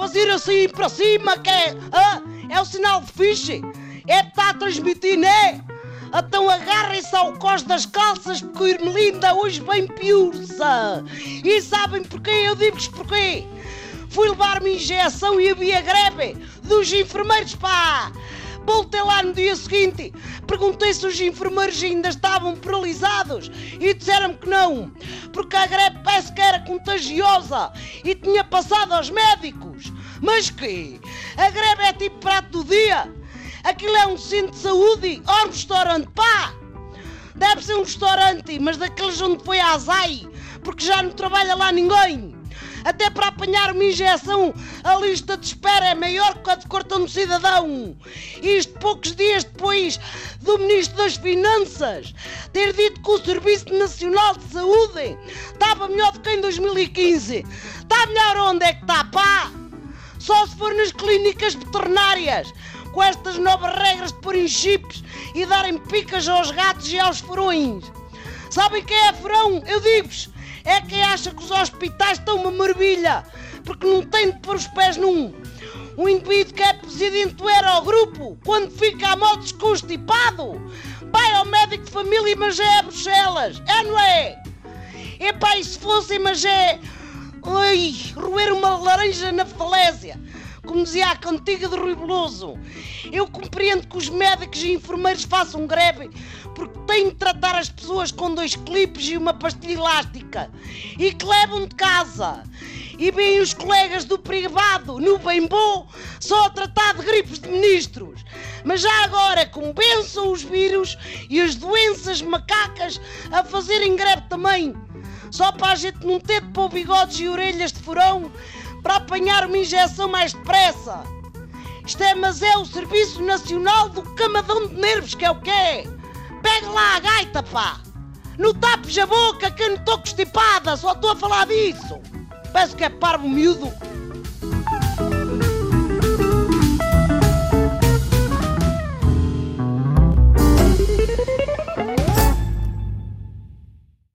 fazer assim para cima, que é, é o sinal de fiche. É que está a transmitir, né? Então agarrem-se ao cos das calças porque o Irmelinda hoje vem piurça. E sabem porquê? Eu digo-vos porquê. Fui levar-me injeção e havia greve dos enfermeiros, pá! Voltei lá no dia seguinte, perguntei se os enfermeiros ainda estavam paralisados e disseram-me que não, porque a greve parece que era contagiosa e tinha passado aos médicos. Mas que? A greve é tipo prato do dia? Aquilo é um centro de saúde ou um restaurante, pá! Deve ser um restaurante, mas daqueles onde foi a Azai, porque já não trabalha lá ninguém. Até para apanhar uma injeção, a lista de espera é maior que a de cortão do cidadão. Isto poucos dias depois do Ministro das Finanças ter dito que o Serviço Nacional de Saúde estava melhor do que em 2015. Está melhor onde é que está, pá? Só se for nas clínicas veterinárias, com estas novas regras de porem chips e darem picas aos gatos e aos furões. Sabem quem é furão? Eu digo-vos, é quem acha que os hospitais estão uma maravilha, porque não tem de pôr os pés num. Um indivíduo que é presidente do Eurogrupo, quando fica a modo constipado, vai ao médico de família, mas é a Bruxelas, é não é? Epá, e se fosse, mas é. Ai, roer uma laranja na falésia como dizia a cantiga de Rui. Eu compreendo que os médicos e enfermeiros façam greve porque têm de tratar as pessoas com dois clipes e uma pastilha elástica e que levam de casa. E vêm os colegas do privado, no bem bom, só a tratar de gripes de ministros. Mas já agora compensam os vírus e as doenças macacas a fazerem greve também. Só para a gente não ter de pôr bigodes e orelhas de furão para apanhar uma injeção mais depressa. Isto é, mas é o Serviço Nacional do Camadão de Nervos, que é o quê? Pega lá a gaita, pá! Não tapes a boca que eu não estou constipada, só estou a falar disso! Penso que é parvo miúdo.